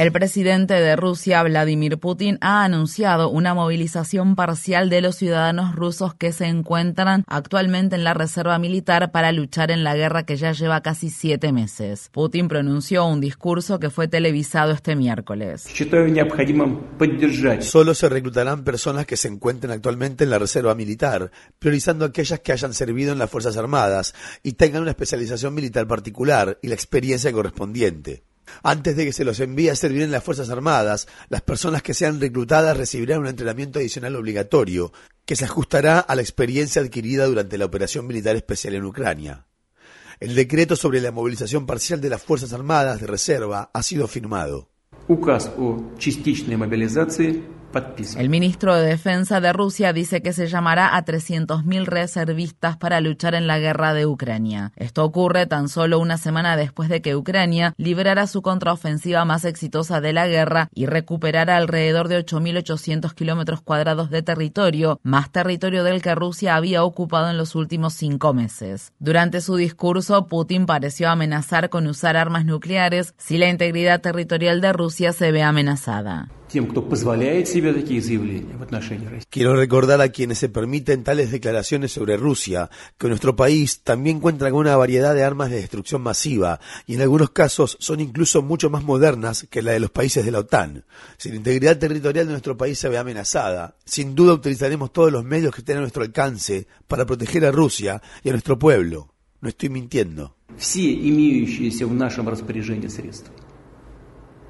El presidente de Rusia, Vladimir Putin, ha anunciado una movilización parcial de los ciudadanos rusos que se encuentran actualmente en la reserva militar para luchar en la guerra que ya lleva casi siete meses. Putin pronunció un discurso que fue televisado este miércoles. Solo se reclutarán personas que se encuentren actualmente en la reserva militar, priorizando aquellas que hayan servido en las Fuerzas Armadas y tengan una especialización militar particular y la experiencia correspondiente. Antes de que se los envíe a servir en las Fuerzas Armadas, las personas que sean reclutadas recibirán un entrenamiento adicional obligatorio, que se ajustará a la experiencia adquirida durante la operación militar especial en Ucrania. El decreto sobre la movilización parcial de las Fuerzas Armadas de Reserva ha sido firmado. El ministro de Defensa de Rusia dice que se llamará a 300.000 reservistas para luchar en la guerra de Ucrania. Esto ocurre tan solo una semana después de que Ucrania liberara su contraofensiva más exitosa de la guerra y recuperara alrededor de 8.800 kilómetros cuadrados de territorio, más territorio del que Rusia había ocupado en los últimos cinco meses. Durante su discurso, Putin pareció amenazar con usar armas nucleares si la integridad territorial de Rusia se ve amenazada. Quiero recordar a quienes se permiten tales declaraciones sobre Rusia que nuestro país también cuenta con una variedad de armas de destrucción masiva y en algunos casos son incluso mucho más modernas que la de los países de la OTAN. Si la integridad territorial de nuestro país se ve amenazada, sin duda utilizaremos todos los medios que estén a nuestro alcance para proteger a Rusia y a nuestro pueblo. No estoy mintiendo.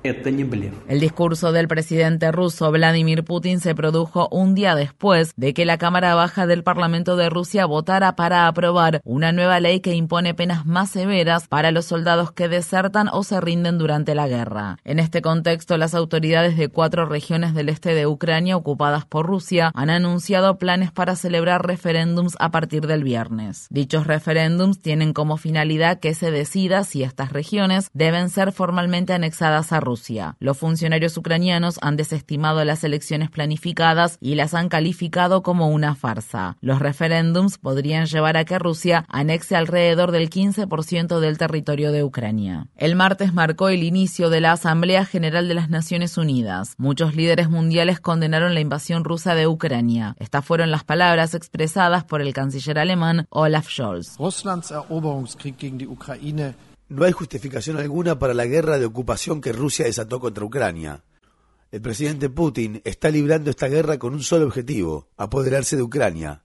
El discurso del presidente ruso Vladimir Putin se produjo un día después de que la Cámara Baja del Parlamento de Rusia votara para aprobar una nueva ley que impone penas más severas para los soldados que desertan o se rinden durante la guerra. En este contexto, las autoridades de cuatro regiones del este de Ucrania ocupadas por Rusia han anunciado planes para celebrar referéndums a partir del viernes. Dichos referéndums tienen como finalidad que se decida si estas regiones deben ser formalmente anexadas a Rusia. Los funcionarios ucranianos han desestimado las elecciones planificadas y las han calificado como una farsa. Los referéndums podrían llevar a que Rusia anexe alrededor del 15% del territorio de Ucrania. El martes marcó el inicio de la Asamblea General de las Naciones Unidas. Muchos líderes mundiales condenaron la invasión rusa de Ucrania. Estas fueron las palabras expresadas por el canciller alemán Olaf Scholz. No hay justificación alguna para la guerra de ocupación que Rusia desató contra Ucrania. El presidente Putin está librando esta guerra con un solo objetivo, apoderarse de Ucrania.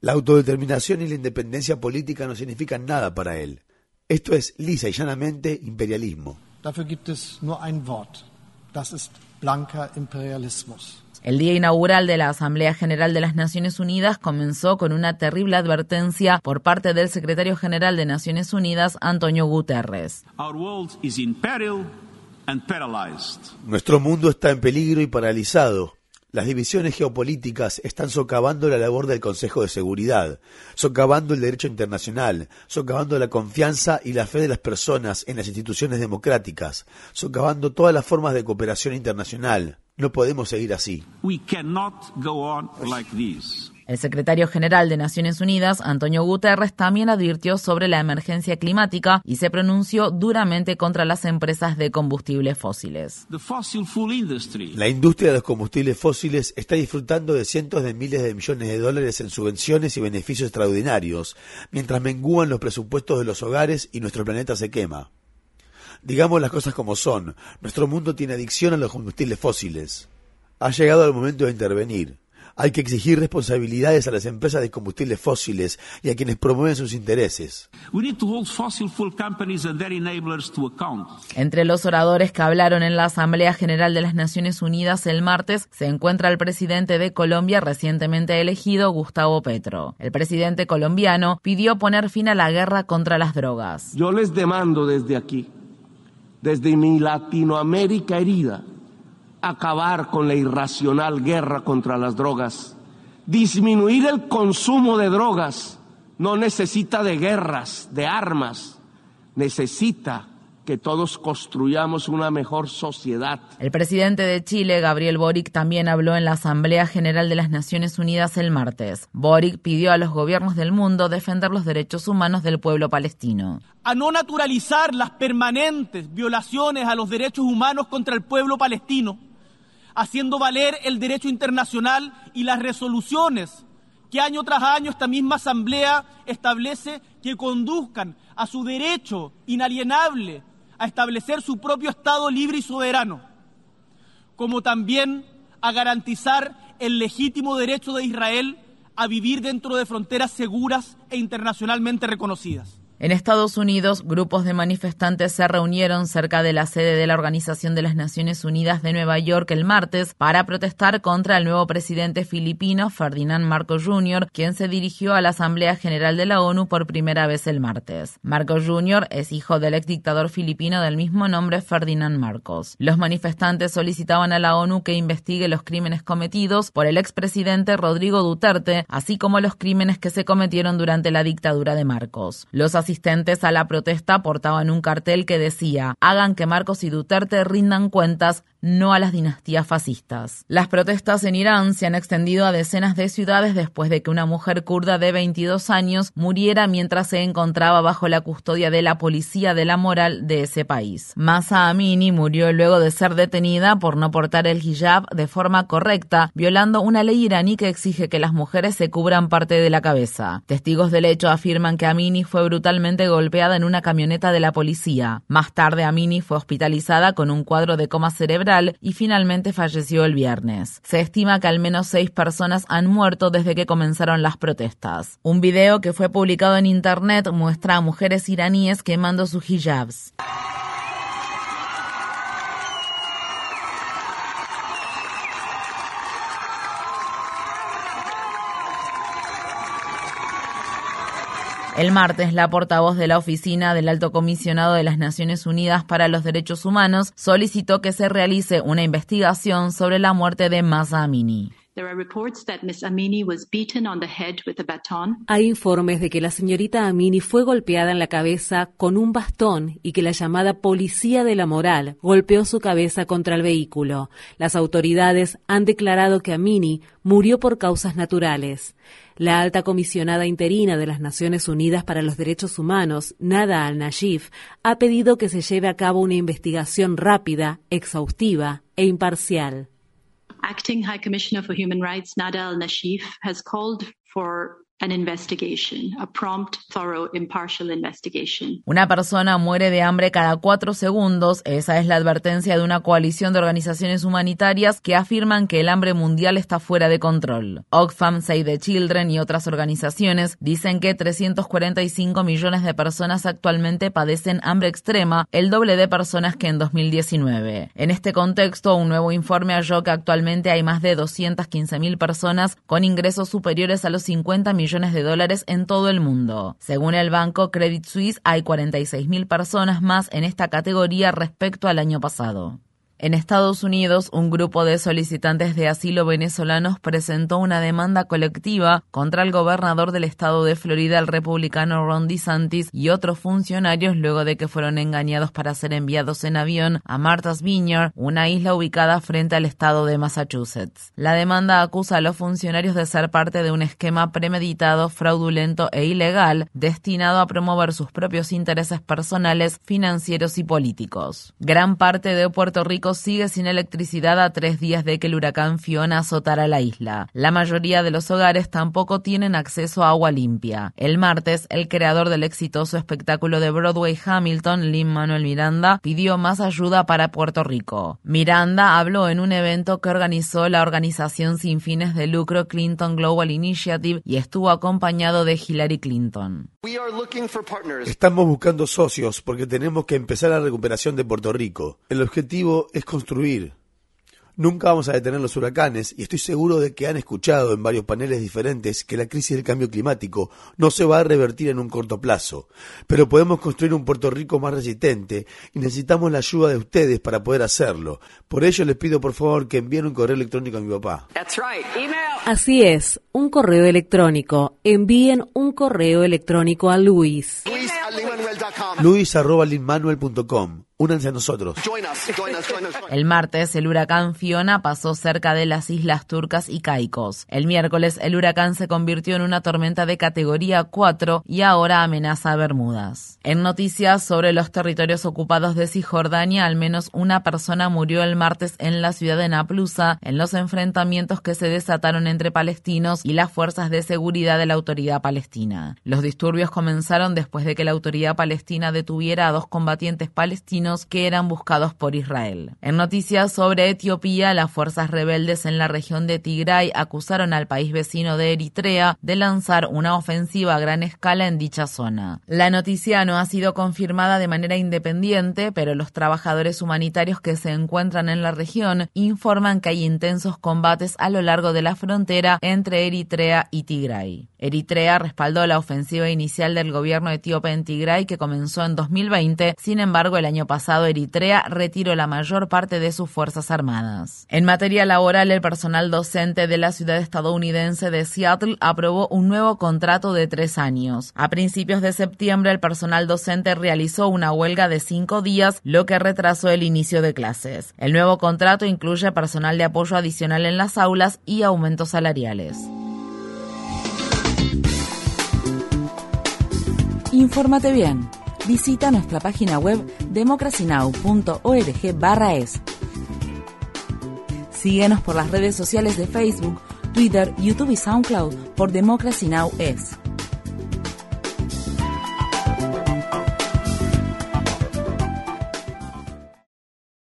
La autodeterminación y la independencia política no significan nada para él. Esto es lisa y llanamente imperialismo. Dafür gibt es nur ein Wort. Das ist blanker. El día inaugural de la Asamblea General de las Naciones Unidas comenzó con una terrible advertencia por parte del secretario general de Naciones Unidas, Antonio Guterres. Nuestro mundo está en peligro y paralizado. Las divisiones geopolíticas están socavando la labor del Consejo de Seguridad, socavando el derecho internacional, socavando la confianza y la fe de las personas en las instituciones democráticas, socavando todas las formas de cooperación internacional. No podemos seguir así. El secretario general de Naciones Unidas, Antonio Guterres, también advirtió sobre la emergencia climática y se pronunció duramente contra las empresas de combustibles fósiles. La industria de los combustibles fósiles está disfrutando de cientos de miles de millones de dólares en subvenciones y beneficios extraordinarios, mientras mengúan los presupuestos de los hogares y nuestro planeta se quema. Digamos las cosas como son, nuestro mundo tiene adicción a los combustibles fósiles. Ha llegado el momento de intervenir. Hay que exigir responsabilidades a las empresas de combustibles fósiles y a quienes promueven sus intereses. Entre los oradores que hablaron en la Asamblea General de las Naciones Unidas el martes se encuentra el presidente de Colombia recientemente elegido, Gustavo Petro. El presidente colombiano pidió poner fin a la guerra contra las drogas. Yo les demando desde aquí, desde mi Latinoamérica herida, acabar con la irracional guerra contra las drogas. Disminuir el consumo de drogas no necesita de guerras, de armas, necesita que todos construyamos una mejor sociedad. El presidente de Chile, Gabriel Boric, también habló en la Asamblea General de las Naciones Unidas el martes. Boric pidió a los gobiernos del mundo defender los derechos humanos del pueblo palestino. A no naturalizar las permanentes violaciones a los derechos humanos contra el pueblo palestino haciendo valer el derecho internacional y las resoluciones que año tras año esta misma Asamblea establece que conduzcan a su derecho inalienable a establecer su propio Estado libre y soberano, como también a garantizar el legítimo derecho de Israel a vivir dentro de fronteras seguras e internacionalmente reconocidas. En Estados Unidos, grupos de manifestantes se reunieron cerca de la sede de la Organización de las Naciones Unidas de Nueva York el martes para protestar contra el nuevo presidente filipino Ferdinand Marcos Jr., quien se dirigió a la Asamblea General de la ONU por primera vez el martes. Marcos Jr. es hijo del ex dictador filipino del mismo nombre Ferdinand Marcos. Los manifestantes solicitaban a la ONU que investigue los crímenes cometidos por el expresidente Rodrigo Duterte, así como los crímenes que se cometieron durante la dictadura de Marcos. Los asistentes a la protesta portaban un cartel que decía hagan que Marcos y Duterte rindan cuentas no a las dinastías fascistas. Las protestas en Irán se han extendido a decenas de ciudades después de que una mujer kurda de 22 años muriera mientras se encontraba bajo la custodia de la policía de la moral de ese país. Masa Amini murió luego de ser detenida por no portar el hijab de forma correcta, violando una ley iraní que exige que las mujeres se cubran parte de la cabeza. Testigos del hecho afirman que Amini fue brutalmente golpeada en una camioneta de la policía. Más tarde Amini fue hospitalizada con un cuadro de coma cerebral y finalmente falleció el viernes. Se estima que al menos seis personas han muerto desde que comenzaron las protestas. Un video que fue publicado en internet muestra a mujeres iraníes quemando sus hijabs. El martes, la portavoz de la Oficina del Alto Comisionado de las Naciones Unidas para los Derechos Humanos solicitó que se realice una investigación sobre la muerte de Masa. Hay informes de que la señorita Amini fue golpeada en la cabeza con un bastón y que la llamada policía de la moral golpeó su cabeza contra el vehículo. Las autoridades han declarado que Amini murió por causas naturales. La alta comisionada interina de las Naciones Unidas para los Derechos Humanos, Nada al-Nashif, ha pedido que se lleve a cabo una investigación rápida, exhaustiva e imparcial. Acting High Commissioner for Human Rights, Nada al-Nashif, has called for una persona muere de hambre cada cuatro segundos. Esa es la advertencia de una coalición de organizaciones humanitarias que afirman que el hambre mundial está fuera de control. Oxfam, Save the Children y otras organizaciones dicen que 345 millones de personas actualmente padecen hambre extrema, el doble de personas que en 2019. En este contexto, un nuevo informe halló que actualmente hay más de 215 mil personas con ingresos superiores a los 50 millones de dólares en todo el mundo. Según el banco Credit Suisse, hay 46.000 personas más en esta categoría respecto al año pasado. En Estados Unidos, un grupo de solicitantes de asilo venezolanos presentó una demanda colectiva contra el gobernador del estado de Florida, el republicano Ron DeSantis, y otros funcionarios luego de que fueron engañados para ser enviados en avión a Martha's Vineyard, una isla ubicada frente al estado de Massachusetts. La demanda acusa a los funcionarios de ser parte de un esquema premeditado, fraudulento e ilegal destinado a promover sus propios intereses personales, financieros y políticos. Gran parte de Puerto Rico Sigue sin electricidad a tres días de que el huracán Fiona azotara la isla. La mayoría de los hogares tampoco tienen acceso a agua limpia. El martes, el creador del exitoso espectáculo de Broadway Hamilton, Lin Manuel Miranda, pidió más ayuda para Puerto Rico. Miranda habló en un evento que organizó la organización sin fines de lucro Clinton Global Initiative y estuvo acompañado de Hillary Clinton. Estamos buscando socios porque tenemos que empezar la recuperación de Puerto Rico. El objetivo es construir, Nunca vamos a detener los huracanes y estoy seguro de que han escuchado en varios paneles diferentes que la crisis del cambio climático no se va a revertir en un corto plazo, pero podemos construir un Puerto Rico más resistente y necesitamos la ayuda de ustedes para poder hacerlo. Por ello les pido por favor que envíen un correo electrónico a mi papá. Así es, un correo electrónico. Envíen un correo electrónico a Luis. Luis arroba Únanse a nosotros. El martes, el huracán Fiona pasó cerca de las islas turcas y Caicos. El miércoles, el huracán se convirtió en una tormenta de categoría 4 y ahora amenaza a Bermudas. En noticias sobre los territorios ocupados de Cisjordania, al menos una persona murió el martes en la ciudad de Naplusa en los enfrentamientos que se desataron entre palestinos y las fuerzas de seguridad de la autoridad palestina. Los disturbios comenzaron después de que la autoridad palestina detuviera a dos combatientes palestinos que eran buscados por Israel. En noticias sobre Etiopía, las fuerzas rebeldes en la región de Tigray acusaron al país vecino de Eritrea de lanzar una ofensiva a gran escala en dicha zona. La noticia no ha sido confirmada de manera independiente, pero los trabajadores humanitarios que se encuentran en la región informan que hay intensos combates a lo largo de la frontera entre Eritrea y Tigray. Eritrea respaldó la ofensiva inicial del gobierno etíope en Tigray que comenzó en 2020, sin embargo el año pasado Eritrea retiró la mayor parte de sus fuerzas armadas. En materia laboral, el personal docente de la ciudad estadounidense de Seattle aprobó un nuevo contrato de tres años. A principios de septiembre, el personal docente realizó una huelga de cinco días, lo que retrasó el inicio de clases. El nuevo contrato incluye personal de apoyo adicional en las aulas y aumentos salariales. Infórmate bien visita nuestra página web democracynow.org/es. Síguenos por las redes sociales de Facebook, Twitter, YouTube y SoundCloud por Democracy Now! es.